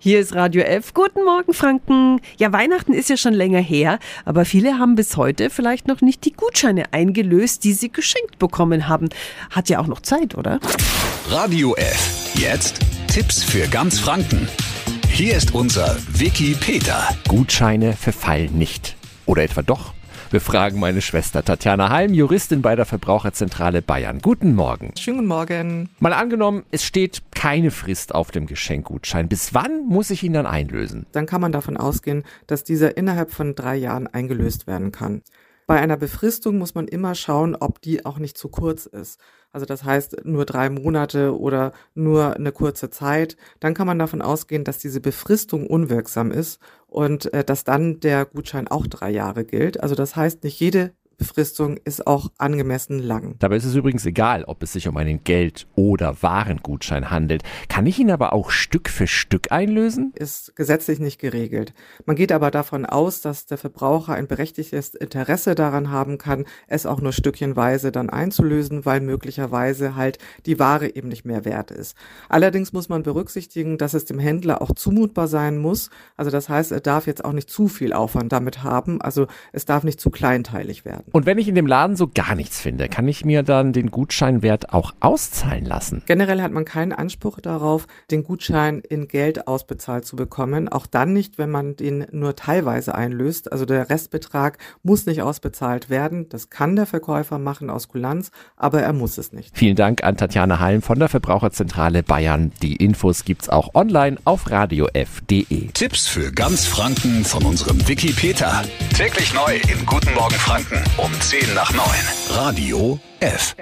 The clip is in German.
Hier ist Radio F. Guten Morgen, Franken. Ja, Weihnachten ist ja schon länger her, aber viele haben bis heute vielleicht noch nicht die Gutscheine eingelöst, die sie geschenkt bekommen haben. Hat ja auch noch Zeit, oder? Radio F. Jetzt Tipps für ganz Franken. Hier ist unser Wiki Peter. Gutscheine verfallen nicht. Oder etwa doch? Wir fragen meine Schwester Tatjana Halm, Juristin bei der Verbraucherzentrale Bayern. Guten Morgen. Schönen guten Morgen. Mal angenommen, es steht keine Frist auf dem Geschenkgutschein. Bis wann muss ich ihn dann einlösen? Dann kann man davon ausgehen, dass dieser innerhalb von drei Jahren eingelöst werden kann. Bei einer Befristung muss man immer schauen, ob die auch nicht zu kurz ist. Also das heißt nur drei Monate oder nur eine kurze Zeit. Dann kann man davon ausgehen, dass diese Befristung unwirksam ist und äh, dass dann der Gutschein auch drei Jahre gilt. Also das heißt, nicht jede Befristung ist auch angemessen lang. Dabei ist es übrigens egal, ob es sich um einen Geld- oder Warengutschein handelt. Kann ich ihn aber auch Stück für Stück einlösen? Ist gesetzlich nicht geregelt. Man geht aber davon aus, dass der Verbraucher ein berechtigtes Interesse daran haben kann, es auch nur stückchenweise dann einzulösen, weil möglicherweise halt die Ware eben nicht mehr wert ist. Allerdings muss man berücksichtigen, dass es dem Händler auch zumutbar sein muss. Also das heißt, er darf jetzt auch nicht zu viel Aufwand damit haben. Also es darf nicht zu kleinteilig werden. Und wenn ich in dem Laden so gar nichts finde, kann ich mir dann den Gutscheinwert auch auszahlen lassen? Generell hat man keinen Anspruch darauf, den Gutschein in Geld ausbezahlt zu bekommen. Auch dann nicht, wenn man den nur teilweise einlöst. Also der Restbetrag muss nicht ausbezahlt werden. Das kann der Verkäufer machen aus Kulanz, aber er muss es nicht. Vielen Dank an Tatjana Halm von der Verbraucherzentrale Bayern. Die Infos gibt's auch online auf radiof.de. Tipps für ganz Franken von unserem Wiki Peter. Täglich neu im Guten Morgen Franken um 10 nach 9. Radio F.